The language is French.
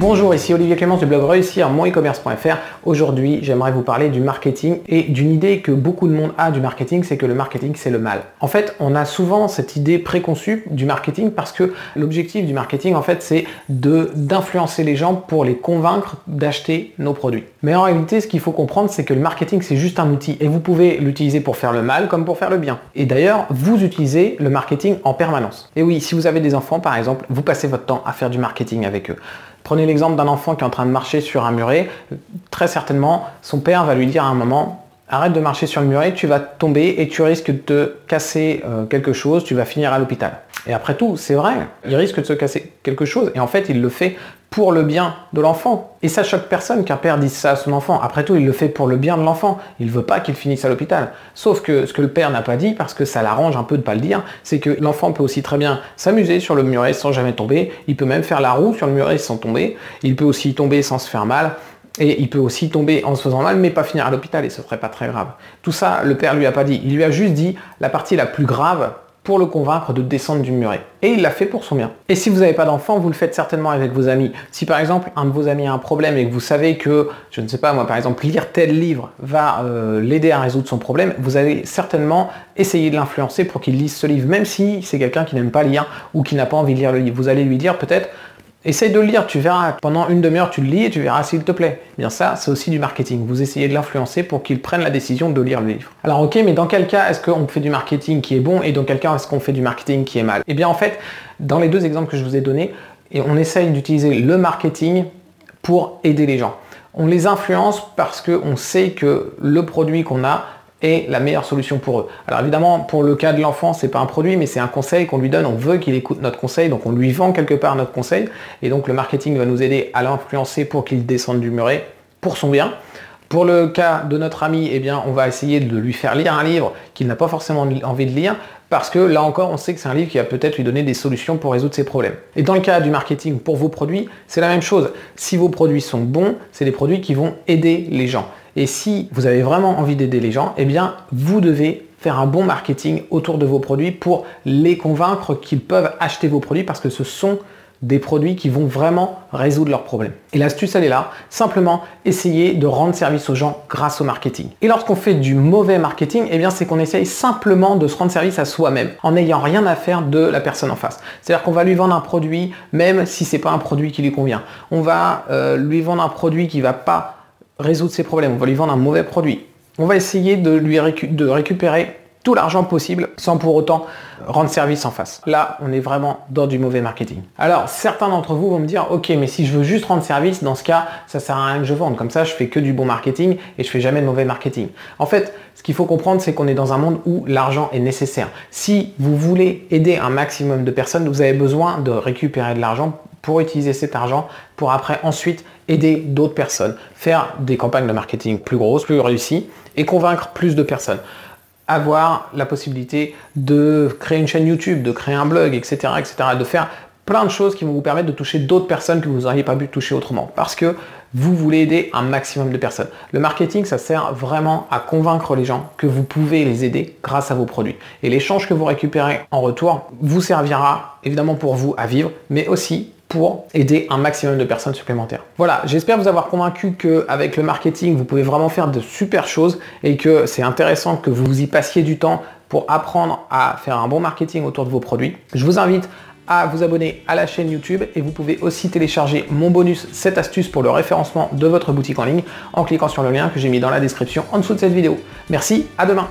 Bonjour, ici Olivier Clémence du blog réussir mon e-commerce.fr. Aujourd'hui, j'aimerais vous parler du marketing et d'une idée que beaucoup de monde a du marketing, c'est que le marketing c'est le mal. En fait, on a souvent cette idée préconçue du marketing parce que l'objectif du marketing en fait c'est d'influencer les gens pour les convaincre d'acheter nos produits. Mais en réalité, ce qu'il faut comprendre, c'est que le marketing c'est juste un outil et vous pouvez l'utiliser pour faire le mal comme pour faire le bien. Et d'ailleurs, vous utilisez le marketing en permanence. Et oui, si vous avez des enfants par exemple, vous passez votre temps à faire du marketing avec eux. Prenez l'exemple d'un enfant qui est en train de marcher sur un muret. Très certainement, son père va lui dire à un moment, arrête de marcher sur le muret, tu vas tomber et tu risques de te casser euh, quelque chose, tu vas finir à l'hôpital. Et après tout, c'est vrai, il risque de se casser quelque chose et en fait, il le fait pour le bien de l'enfant. Et ça choque personne qu'un père dise ça à son enfant. Après tout, il le fait pour le bien de l'enfant. Il ne veut pas qu'il finisse à l'hôpital. Sauf que ce que le père n'a pas dit, parce que ça l'arrange un peu de ne pas le dire, c'est que l'enfant peut aussi très bien s'amuser sur le muret sans jamais tomber. Il peut même faire la roue sur le muret sans tomber. Il peut aussi tomber sans se faire mal. Et il peut aussi tomber en se faisant mal, mais pas finir à l'hôpital et ce serait pas très grave. Tout ça, le père lui a pas dit. Il lui a juste dit la partie la plus grave le convaincre de descendre du muret. Et il l'a fait pour son bien. Et si vous n'avez pas d'enfant, vous le faites certainement avec vos amis. Si par exemple un de vos amis a un problème et que vous savez que, je ne sais pas moi par exemple, lire tel livre va euh, l'aider à résoudre son problème, vous allez certainement essayer de l'influencer pour qu'il lise ce livre, même si c'est quelqu'un qui n'aime pas lire ou qui n'a pas envie de lire le livre. Vous allez lui dire peut-être, Essaye de le lire, tu verras, pendant une demi-heure tu le lis et tu verras s'il te plaît. Eh bien ça, c'est aussi du marketing. Vous essayez de l'influencer pour qu'il prenne la décision de lire le livre. Alors ok, mais dans quel cas est-ce qu'on fait du marketing qui est bon et dans quel cas est-ce qu'on fait du marketing qui est mal? Eh bien en fait, dans les deux exemples que je vous ai donnés, on essaye d'utiliser le marketing pour aider les gens. On les influence parce qu'on sait que le produit qu'on a est la meilleure solution pour eux. Alors évidemment, pour le cas de l'enfant, c'est pas un produit, mais c'est un conseil qu'on lui donne. On veut qu'il écoute notre conseil, donc on lui vend quelque part notre conseil. Et donc le marketing va nous aider à l'influencer pour qu'il descende du muret pour son bien. Pour le cas de notre ami, eh bien, on va essayer de lui faire lire un livre qu'il n'a pas forcément envie de lire, parce que là encore, on sait que c'est un livre qui va peut-être lui donner des solutions pour résoudre ses problèmes. Et dans le cas du marketing pour vos produits, c'est la même chose. Si vos produits sont bons, c'est des produits qui vont aider les gens. Et si vous avez vraiment envie d'aider les gens, eh bien, vous devez faire un bon marketing autour de vos produits pour les convaincre qu'ils peuvent acheter vos produits parce que ce sont des produits qui vont vraiment résoudre leurs problèmes. Et l'astuce, elle est là. Simplement, essayer de rendre service aux gens grâce au marketing. Et lorsqu'on fait du mauvais marketing, eh bien, c'est qu'on essaye simplement de se rendre service à soi-même en n'ayant rien à faire de la personne en face. C'est-à-dire qu'on va lui vendre un produit, même si c'est pas un produit qui lui convient. On va euh, lui vendre un produit qui va pas résoudre ses problèmes, on va lui vendre un mauvais produit. On va essayer de lui de récupérer tout l'argent possible sans pour autant rendre service en face. Là, on est vraiment dans du mauvais marketing. Alors, certains d'entre vous vont me dire, ok, mais si je veux juste rendre service, dans ce cas, ça sert à rien que je vende. Comme ça, je fais que du bon marketing et je fais jamais de mauvais marketing. En fait, ce qu'il faut comprendre, c'est qu'on est dans un monde où l'argent est nécessaire. Si vous voulez aider un maximum de personnes, vous avez besoin de récupérer de l'argent pour utiliser cet argent pour après ensuite aider d'autres personnes, faire des campagnes de marketing plus grosses, plus réussies et convaincre plus de personnes avoir la possibilité de créer une chaîne YouTube, de créer un blog, etc., etc., de faire plein de choses qui vont vous permettre de toucher d'autres personnes que vous n'auriez pas pu toucher autrement. Parce que vous voulez aider un maximum de personnes. Le marketing, ça sert vraiment à convaincre les gens que vous pouvez les aider grâce à vos produits. Et l'échange que vous récupérez en retour vous servira évidemment pour vous à vivre, mais aussi pour aider un maximum de personnes supplémentaires. Voilà, j'espère vous avoir convaincu qu'avec le marketing, vous pouvez vraiment faire de super choses et que c'est intéressant que vous y passiez du temps pour apprendre à faire un bon marketing autour de vos produits. Je vous invite à vous abonner à la chaîne YouTube et vous pouvez aussi télécharger mon bonus cette astuce pour le référencement de votre boutique en ligne en cliquant sur le lien que j'ai mis dans la description en dessous de cette vidéo. Merci, à demain